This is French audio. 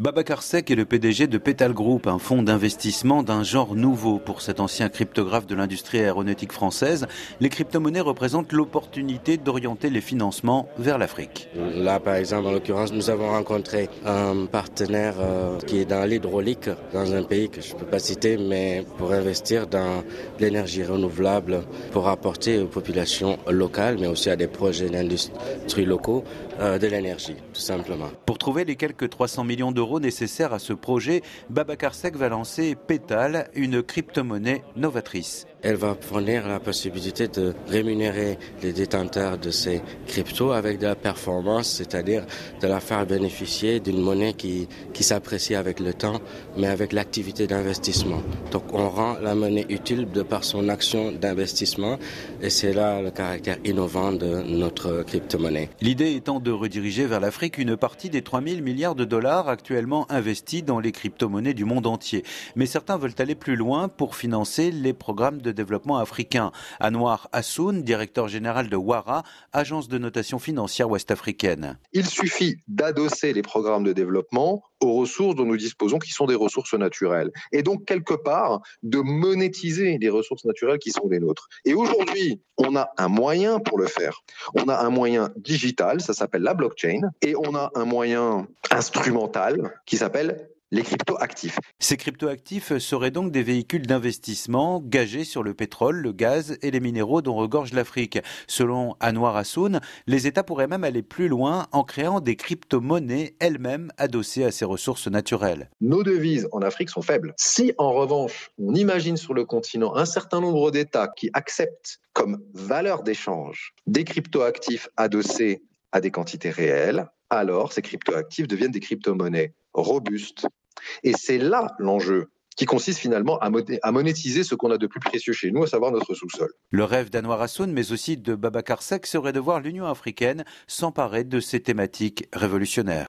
Babacar Sek est le PDG de Petal Group, un fonds d'investissement d'un genre nouveau pour cet ancien cryptographe de l'industrie aéronautique française. Les crypto-monnaies représentent l'opportunité d'orienter les financements vers l'Afrique. Là, par exemple, en l'occurrence, nous avons rencontré un partenaire euh, qui est dans l'hydraulique, dans un pays que je ne peux pas citer, mais pour investir dans l'énergie renouvelable, pour apporter aux populations locales, mais aussi à des projets d'industrie locaux, euh, de l'énergie, tout simplement. Pour trouver les quelques 300 millions d'euros nécessaires à ce projet, Babacar Sek va lancer Petal, une crypto-monnaie novatrice. Elle va fournir la possibilité de rémunérer les détenteurs de ces cryptos avec de la performance, c'est-à-dire de la faire bénéficier d'une monnaie qui, qui s'apprécie avec le temps, mais avec l'activité d'investissement. Donc on rend la monnaie utile de par son action d'investissement et c'est là le caractère innovant de notre crypto-monnaie. L'idée étant de rediriger vers l'Afrique une partie des 3000 milliards de dollars actuellement investis dans les crypto-monnaies du monde entier. Mais certains veulent aller plus loin pour financer les programmes de développement africain. Anwar Hassoun, directeur général de WARA, agence de notation financière ouest-africaine. Il suffit d'adosser les programmes de développement aux ressources dont nous disposons, qui sont des ressources naturelles. Et donc, quelque part, de monétiser les ressources naturelles qui sont les nôtres. Et aujourd'hui, on a un moyen pour le faire. On a un moyen digital, ça s'appelle la blockchain, et on a un moyen instrumental qui s'appelle les cryptoactifs. Ces cryptoactifs seraient donc des véhicules d'investissement gagés sur le pétrole, le gaz et les minéraux dont regorge l'Afrique. Selon Anwar Hassoun, les États pourraient même aller plus loin en créant des crypto-monnaies elles-mêmes adossées à ces ressources naturelles. Nos devises en Afrique sont faibles. Si en revanche, on imagine sur le continent un certain nombre d'États qui acceptent comme valeur d'échange des cryptoactifs adossés à des quantités réelles, alors ces cryptoactifs deviennent des crypto-monnaies robustes, et c'est là l'enjeu qui consiste finalement à monétiser ce qu'on a de plus précieux chez nous, à savoir notre sous-sol. Le rêve d'Anwar Hassoun, mais aussi de Babacar Sek, serait de voir l'Union africaine s'emparer de ces thématiques révolutionnaires.